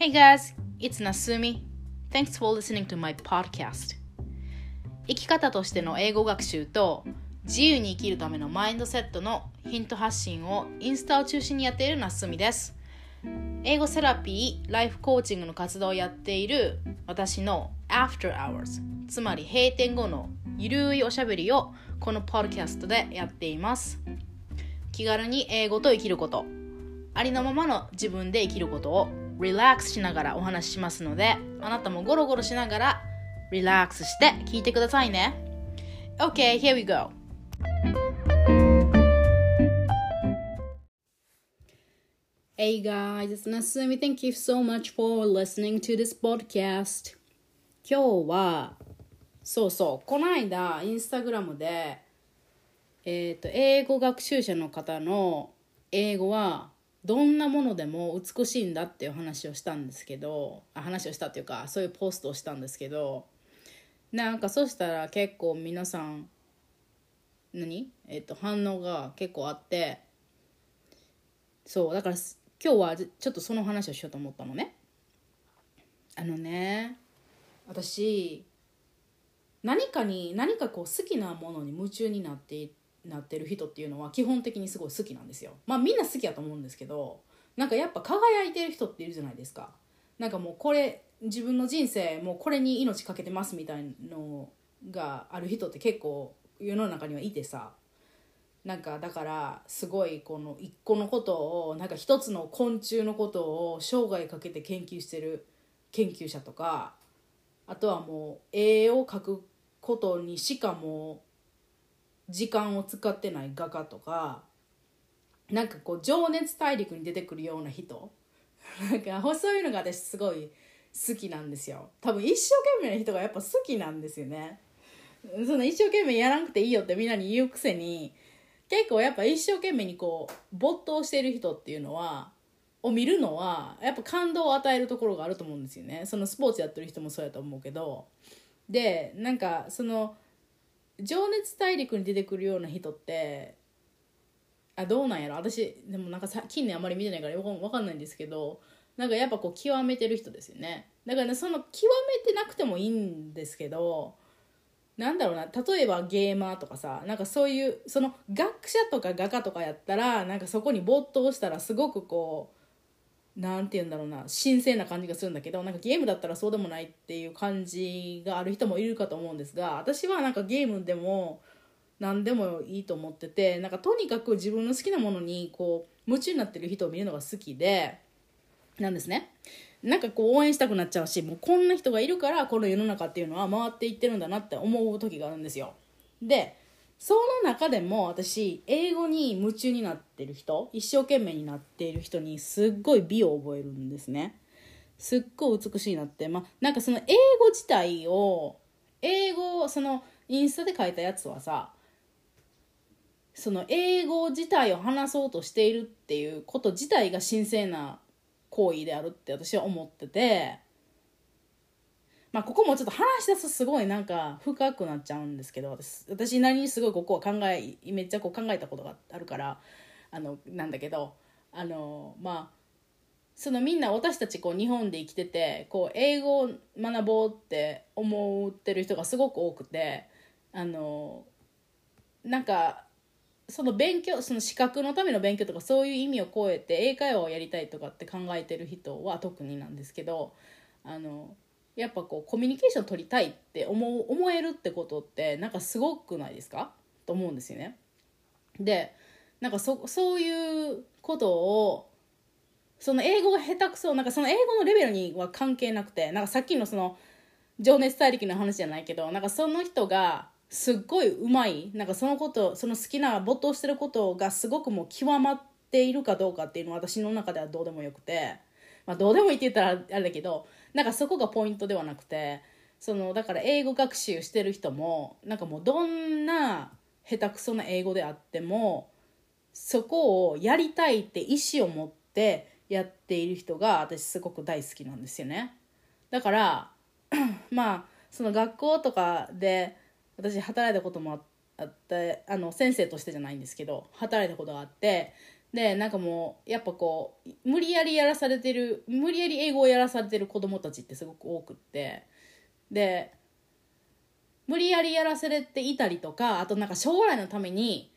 Hey guys, it's Nasumi. Thanks for listening to my podcast. 生き方としての英語学習と自由に生きるためのマインドセットのヒント発信をインスタを中心にやっているなすみです。英語セラピー、ライフコーチングの活動をやっている私の After Hours つまり閉店後のゆるいおしゃべりをこのポッドキャストでやっています気軽に英語と生きることありのままの自分で生きることをリラックスしながらお話ししますのであなたもゴロゴロしながらリラックスして聞いてくださいね OK, here we go Hey guys, it's Nasumi. Thank you so much for listening to this podcast. 今日は、そうそう、この間、インスタグラムで、えっ、ー、と、英語学習者の方の英語はどんなものでも美しいんだっていう話をしたんですけど、あ話をしたっていうか、そういうポストをしたんですけど、なんかそしたら結構皆さん、何？えっ、と、反応が結構あって、そう、だから今日はちょっとその話をしようと思ったのね。あのね私何かに何かこう好きなものに夢中になってなってる人っていうのは基本的にすごい好きなんですよ。まあみんな好きやと思うんですけどなんかやっぱ輝いてる人っているじゃないですか。なんかもうこれ自分の人生もうこれに命かけてますみたいのがある人って結構世の中にはいてさ。なんかだからすごいこの一個のことをなんか一つの昆虫のことを生涯かけて研究してる研究者とかあとはもう絵を描くことにしかも時間を使ってない画家とかなんかこう情熱大陸に出てくるような人。なんかそういうのが私すごい好きなんですよ。多分一生懸命な人がやっぱ好きなんですよね。その一生懸命やらなくていいよってみんなに言うくせに結構やっぱ一生懸命にこう没頭してる人っていうのはを見るのはやっぱ感動を与えるところがあると思うんですよね。そのスポーツやってる人もそうやと思うけど。でなんかその情熱大陸に出てくるような人ってあどうなんやろ？私でもなんかさ近年あんまり見てないから分かんないんですけどなんかやっぱこう極めてる人ですよね。だからねその極めてなくてもいいんですけどなんだろうな例えばゲーマーとかさなんかそういうその学者とか画家とかやったらなんかそこに没頭したらすごくこうなんて言うんだろうな神聖な感じがするんだけどなんかゲームだったらそうでもないっていう感じがある人もいるかと思うんですが私はなんかゲームでも何でもいいと思っててなんかとにかく自分の好きなものにこう夢中になってる人を見るのが好きでなんですね。なんかこう応援したくなっちゃうしもうこんな人がいるからこの世の中っていうのは回っていってるんだなって思う時があるんですよでその中でも私英語に夢中になってる人一生懸命になっている人にすっごい美を覚えるんですね。すっごい美しいなって。まあなんかその英語自体を英語そのインスタで書いたやつはさその英語自体を話そうとしているっていうこと自体が神聖な行為であるって私は思ってて。まあここもちょっと話し出すとすごいなんか深くなっちゃうんですけど私私なりにすごいここは考えめっちゃこう考えたことがあるからあのなんだけどあのまあそのみんな私たちこう日本で生きててこう英語を学ぼうって思ってる人がすごく多くてあのなんかその勉強その資格のための勉強とかそういう意味を超えて英会話をやりたいとかって考えてる人は特になんですけどあのやっぱこうコミュニケーション取りたいって思う思えるってことってなんかすごくないですか？と思うんですよね。でなんかそそういうことをその英語が下手くそなんかその英語のレベルには関係なくてなんかさっきのその情熱大陸の話じゃないけどなんかその人がすっごいうまいなんかそのことその好きな没頭してることがすごくもう極まっているかどうかっていうのは私の中ではどうでもよくて、まあ、どうでもいいって言ったらあれだけどなんかそこがポイントではなくてそのだから英語学習してる人もなんかもうどんな下手くそな英語であってもそこをやりたいって意思を持ってやっている人が私すごく大好きなんですよね。だから まあその学校とかで私働いたこともあってあの先生としてじゃないんですけど働いたことがあってでなんかもうやっぱこう無理やりやらされてる無理やり英語をやらされてる子供たちってすごく多くって。で無理やりやらされていたりとかあとなんか将来のために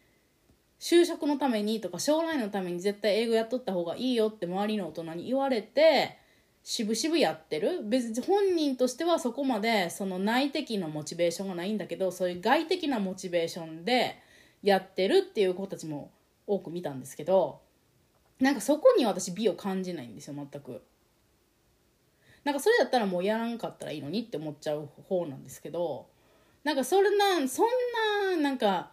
就職のためにとか将来のために絶対英語やっとった方がいいよって周りの大人に言われて渋々やってる。別に本人としてはそこまでその内的なモチベーションがないんだけどそういう外的なモチベーションでやってるっていう子たちも多く見たんですけどなんかそこに私美を感じないんですよ全く。なんかそれだったらもうやらんかったらいいのにって思っちゃう方なんですけどなんかそれなそんななんか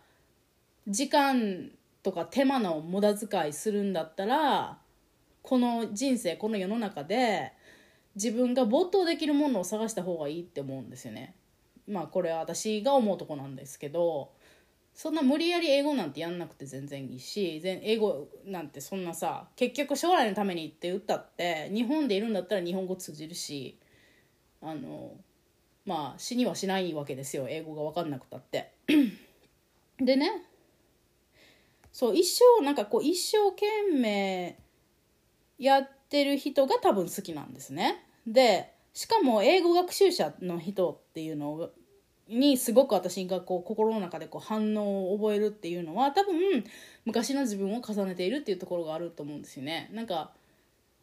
時間とか手間の無駄遣いするんだったらこの人生この世の中で自分が没頭できるものを探した方がいいって思うんですよね。まあこれは私が思うとこなんですけどそんな無理やり英語なんてやんなくて全然いいし全英語なんてそんなさ結局将来のためにって言ったって日本でいるんだったら日本語通じるしあのまあ死にはしないわけですよ英語が分かんなくたって。でねそう一生なんかこう一生懸命やってる人が多分好きなんですね。でしかも英語学習者の人っていうのにすごく私がこう心の中でこう反応を覚えるっていうのは多分昔の自分を重ねているっていうところがあると思うんですよね。なんか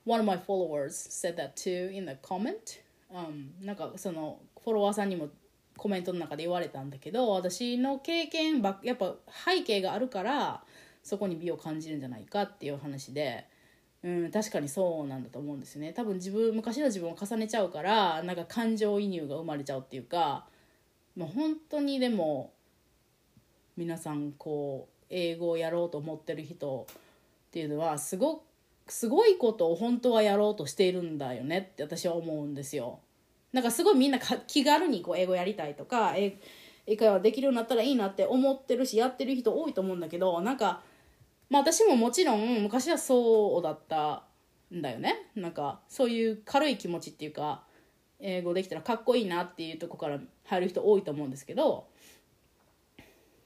One of my followers said that too in the comment、um, なんかそのフォロワーさんにもコメントの中で言われたんだけど私の経験ばやっぱ背景があるからそこに美を感じるんじゃないかっていう話で、うん、確かにそうなんだと思うんですね。多分自分昔の自分を重ねちゃうからなんか感情移入が生まれちゃうっていうかもう本当にでも皆さんこう英語をやろうと思ってる人っていうのはすごすごいことを本当はやろうとしているんだよねって私は思うんですよ。なんかすごいみんな気軽にこう英語やりたいとか英会話できるようになったらいいなって思ってるしやってる人多いと思うんだけどなんかまあ私ももちろん昔はそうだったんだよねなんかそういう軽い気持ちっていうか英語できたらかっこいいなっていうとこから入る人多いと思うんですけど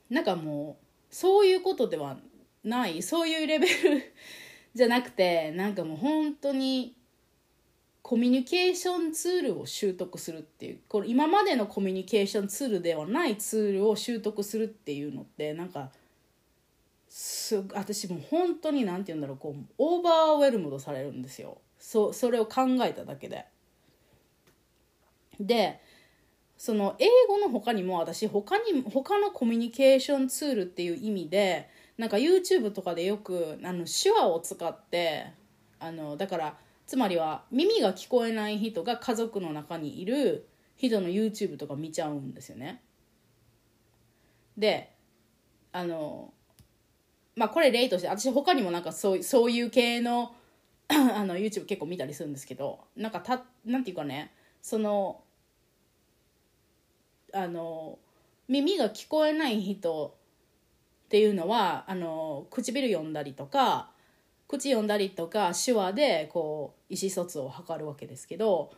なんかもうそういうことではないそういうレベルじゃなくてなんかもう本当にコミュニケーションツールを習得するっていうこれ今までのコミュニケーションツールではないツールを習得するっていうのってなんかす私もう本当に何て言うんだろうこうオーバーウェルムドされるんですよそそれを考えただけで。でその英語の他にも私他に他のコミュニケーションツールっていう意味でなんか YouTube とかでよくあの手話を使ってあのだからつまりは耳が聞こえない人が家族の中にいる人の YouTube とか見ちゃうんですよね。であのまあこれ例として私他にもなんかそうそういう系の あの YouTube 結構見たりするんですけどなんかたなんていうかねそのあの耳が聞こえない人っていうのはあの唇読んだりとか口読んだりとか手話でこう意思疎通を図るわけですけど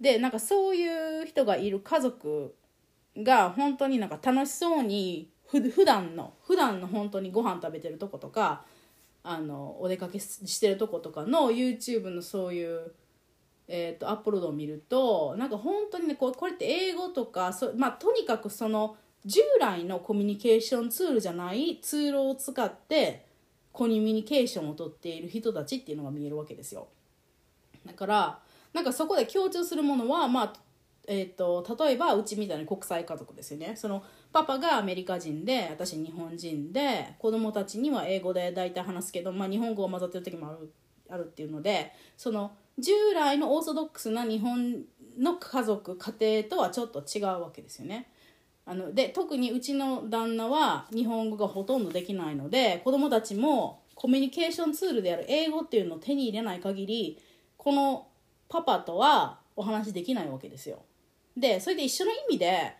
でなんかそういう人がいる家族が本当になんか楽しそうにふ普段の普段の本当にご飯食べてるとことかあのお出かけしてるとことかの YouTube のそういうえーと、アップロードを見るとなんか本当にねここれって英語とかそ、まあ、とにかくその従来のコミュニケーションツールじゃないツールを使ってコミュニケーションをとっている人たちっていうのが見えるわけですよ。だからなんかそこで共通するものはまあえーと、例えばうちみたいな国際家族ですよね。そのパパがアメリカ人で私日本人で子供たちには英語で大体話すけど、まあ、日本語が混ざってる時もあるあるっていうのでその従来のオーソドックスな日本の家族家庭とはちょっと違うわけですよね。あので特にうちの旦那は日本語がほとんどできないので子供たちもコミュニケーションツールである英語っていうのを手に入れない限りこのパパとはお話できないわけですよ。でそれで一緒の意味で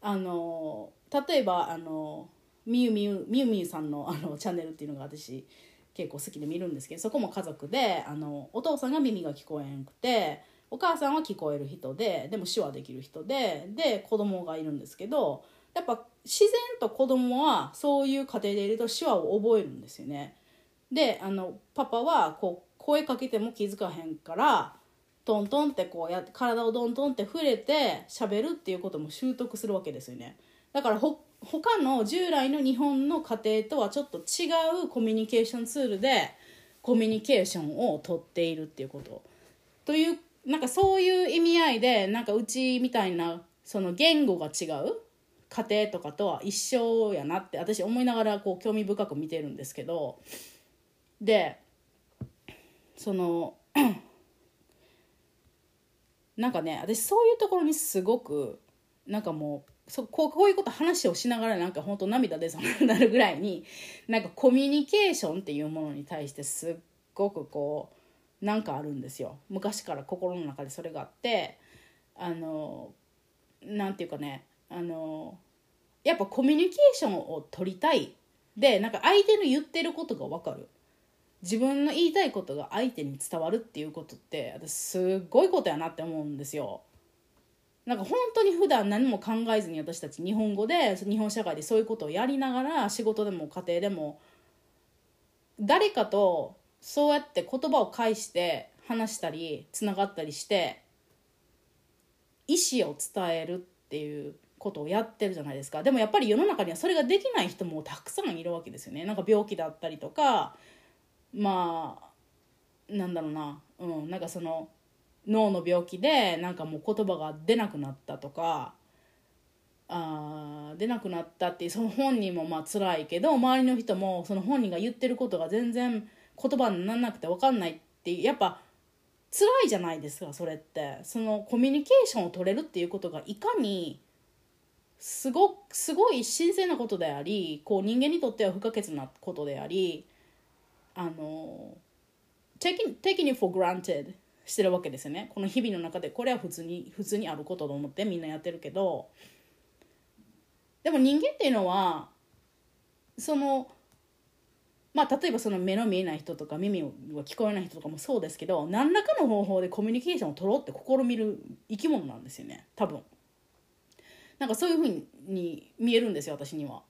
あの例えばあのみゆみゆみゆみゆさんのあのチャンネルっていうのが私結構好きで見るんですけどそこも家族であのお父さんが耳が聞こえんくてお母さんは聞こえる人ででも手話できる人でで子供がいるんですけどやっぱ自然と子供はそういう家庭でいると手話を覚えるんですよね。であのパパはこう声かけても気づかへんからトントンってこうや体をドントンって触れて喋るっていうことも習得するわけですよねだからほ他の従来の日本の家庭とはちょっと違うコミュニケーションツールでコミュニケーションをとっているっていうこと。というなんかそういう意味合いでなんかうちみたいなその言語が違う家庭とかとは一緒やなって私思いながらこう興味深く見てるんですけど。でそのなんかね私そういうところにすごくなんかもうそこうこういうこと話をしながらなんか本当涙出そうになるぐらいになんかコミュニケーションっていうものに対してすっごくこうなんかあるんですよ。昔から心の中でそれがあってあのなんていうかねあのやっぱコミュニケーションを取りたい。でなんか相手の言ってることが分かる。自分の言いたいことが相手に伝わるっていうことって私すっごいことやなって思うんですよ。なんか本当に普段何も考えずに私たち日本語で日本社会でそういうことをやりながら仕事でも家庭でも誰かとそうやって言葉を介して話したりつながったりして意思を伝えるっていうことをやってるじゃないですか。でもやっぱり世の中にはそれができない人もたくさんいるわけですよね。なんか病気だったりとかまあなんだろうな。うん。なんかその脳の病気でなんかもう言葉が出なくなったとかあ出なくなったっていうその本人もまあ辛いけど周りの人もその本人が言ってることが全然言葉にならなくて分かんないってやっぱ辛いじゃないですかそれって。そのコミュニケーションを取れるっていうことがいかにすごすごい神聖なことでありこう人間にとっては不可欠なことでありあの taking, taking it for granted してるわけですよね。この日々の中でこれは普通に普通にあることと思ってみんなやってるけどでも人間っていうのはそのまあ例えばその目の見えない人とか耳が聞こえない人とかもそうですけど何らかの方法でコミュニケーションを取ろうって試みる生き物なんですよね。多分。なんかそういうふうに見えるんですよ私には。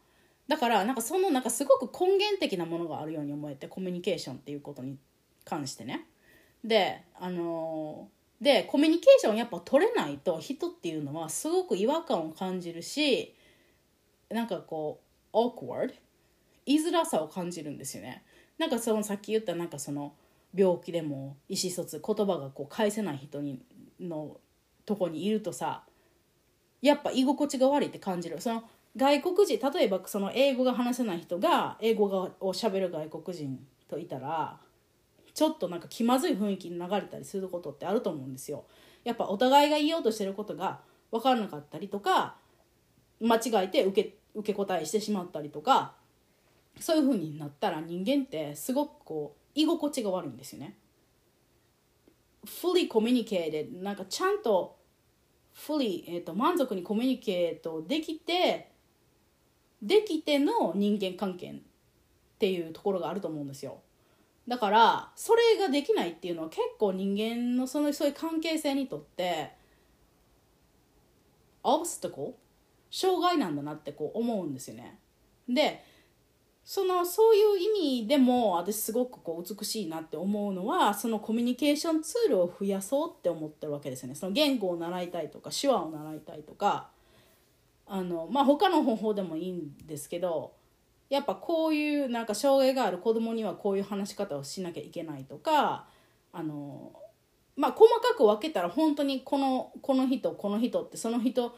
だからなんかそのなんかすごく根源的なものがあるように思えてコミュニケーションっていうことに関してね。であのー、でコミュニケーションやっぱ取れないと人っていうのはすごく違和感を感じるしなんかこう awkward 言いづらさを感じるんですよね。なんかそのさっき言ったなんかその病気でも意思疎通言葉がこう返せない人にのとこにいるとさやっぱ居心地が悪いって感じる。その外国人例えばその英語が話せない人が英語がを喋る外国人といたらちょっとなんか気まずい雰囲気に流れたりすることってあると思うんですよ。やっぱお互いが言おうとしてることが分からなかったりとか間違えて受け受け答えしてしまったりとかそういう風になったら人間ってすごくこう居心地が悪いんですよね。fully communicated なんかちゃんと fully、えーと、満足にコミュニケートできてできての人間関係っていうところがあると思うんですよ。だからそれができないっていうのは結構人間のそのそういう関係性にとってオブスタコ障害なんだなってこう思うんですよね。でそのそういう意味でも私すごくこう美しいなって思うのはそのコミュニケーションツールを増やそうって思ってるわけですよね。その言語を習いたいとか手話を習いたいとかあのまあ他の方法でもいいんですけどやっぱこういうなんか障害がある子供にはこういう話し方をしなきゃいけないとかあのまあ細かく分けたら本当にこのこの人この人ってその人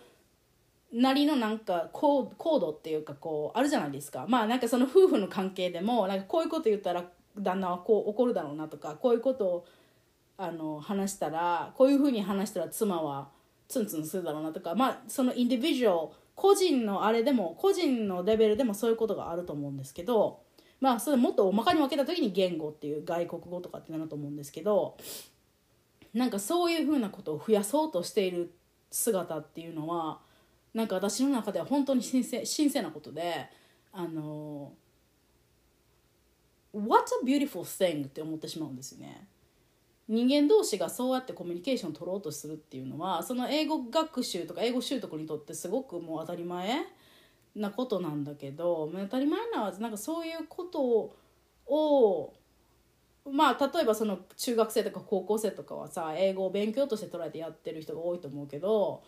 なりのなんかコードっていうかこうあるじゃないですか。まあなんかその夫婦の関係でもなんかこういうこと言ったら旦那はこう怒るだろうなとかこういうことをあの話したらこういうふうに話したら妻はツンツンするだろうなとかまあそのインディビジュアル個人のあれでも個人のレベルでもそういうことがあると思うんですけどまあそれもっと大まかに分けた時に言語っていう外国語とかってなると思うんですけどなんかそういうふうなことを増やそうとしている姿っていうのはなんか私の中では本当に神聖神聖なことであの What a beautiful thing って思ってしまうんですよね。人間同士がそうやってコミュニケーションを取ろうとするっていうのはその英語学習とか英語習得にとってすごくもう当たり前なことなんだけど当たり前なはずなんかそういうことをまあ例えばその中学生とか高校生とかはさ英語を勉強として捉えてやってる人が多いと思うけど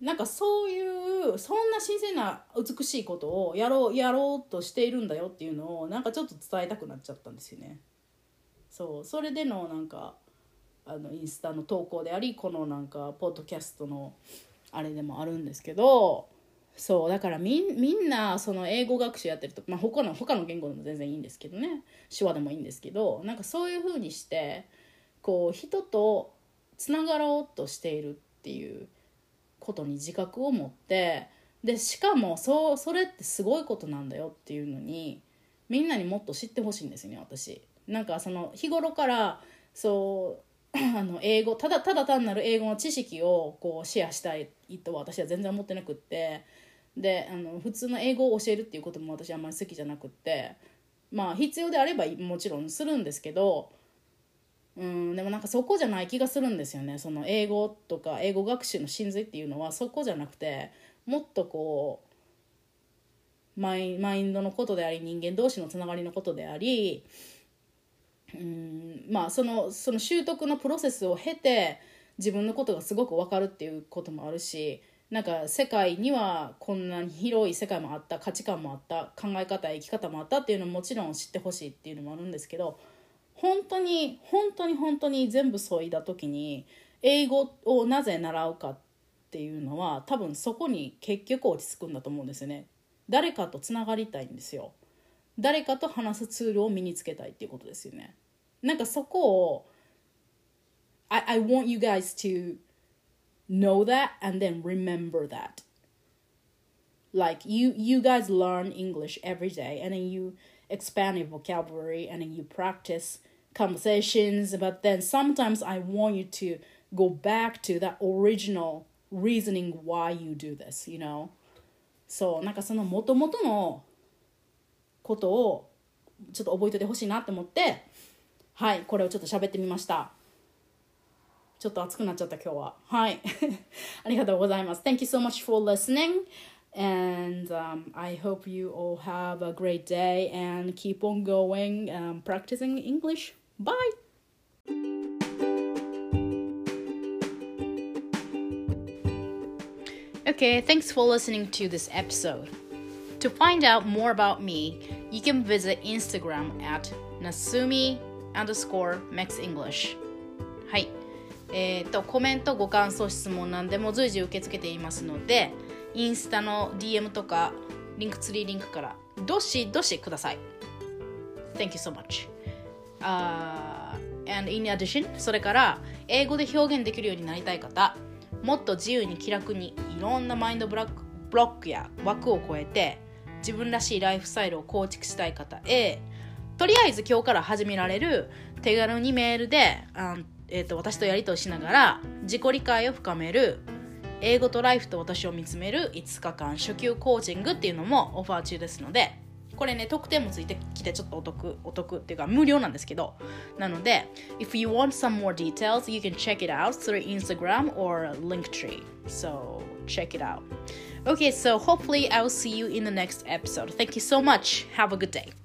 なんかそういうそんな新鮮な美しいことをやろうやろうとしているんだよっていうのをなんかちょっと伝えたくなっちゃったんですよね。そうそれでのなんかあのインスタの投稿でありこのなんかポッドキャストのあれでもあるんですけどそうだからみんなその英語学習やってると、まあ、他の他の言語でも全然いいんですけどね手話でもいいんですけどなんかそういうふうにしてこう人とつながろうとしているっていうことに自覚を持ってでしかもそうそれってすごいことなんだよっていうのにみんなにもっと知ってほしいんですよね私。なんかその日頃からそう あの英語ただただ単なる英語の知識をこうシェアしたいとは私は全然思ってなくってであの普通の英語を教えるっていうことも私あんまり好きじゃなくってまあ必要であればもちろんするんですけどうんでもなんかそこじゃない気がするんですよね。その英語とか英語学習の真髄っていうのはそこじゃなくてもっとこうマイマインドのことであり人間同士のつながりのことでありうんまあそのその習得のプロセスを経て自分のことがすごく分かるっていうこともあるしなんか世界にはこんなに広い世界もあった価値観もあった考え方生き方もあったっていうのももちろん知ってほしいっていうのもあるんですけど本当に本当に本当に全部そいだ時に英語をなぜ習うかっていうのは多分そこに結局落ち着くんだと思うんですよね。誰かとつがりたいんですよ。誰かと話すツールを身につけたいっていうことですよね。なんかそこを I, I want you guys to know that and then remember that like you you guys learn english every day and then you expand your vocabulary and then you practice conversations but then sometimes i want you to go back to that original reasoning why you do this you know そうなんかそのもともとのことをちょっと覚えておいてほしいなって思って はいこれをちょっと喋ってみましたちょっと熱くなっちゃった今日ははいありがとうございます Thank you so much for listening and um, I hope you all have a great day and keep on going um, practicing English bye Okay, thanks for listening to this episode. To find out more about me, you can visit Instagram at nasumi underscore max English. はい。えーと、コメント、ご感想、質問なんでも随時受け付けていますので、インスタの DM とか、リンクツリーリンクからどしどしください。Thank you so much.、Uh, and in addition, それから英語で表現できるようになりたい方、もっと自由に気楽にいろんなマインドブロックブロックや枠を超えて自分らしいライフスタイルを構築したい方へとりあえず今日から始められる手軽にメールで、あえーと、私とやり取りしながら自己理解を深める英語とライフと私を見つめる5日間初級コーチングっていうのもオファー中ですのでこれね特典もついてきてちょっとお得お得っていうか無料なんですけどなので if you want some more details you can check it out through Instagram or Linktree so check it out okay so hopefully I'll see you in the next episode thank you so much have a good day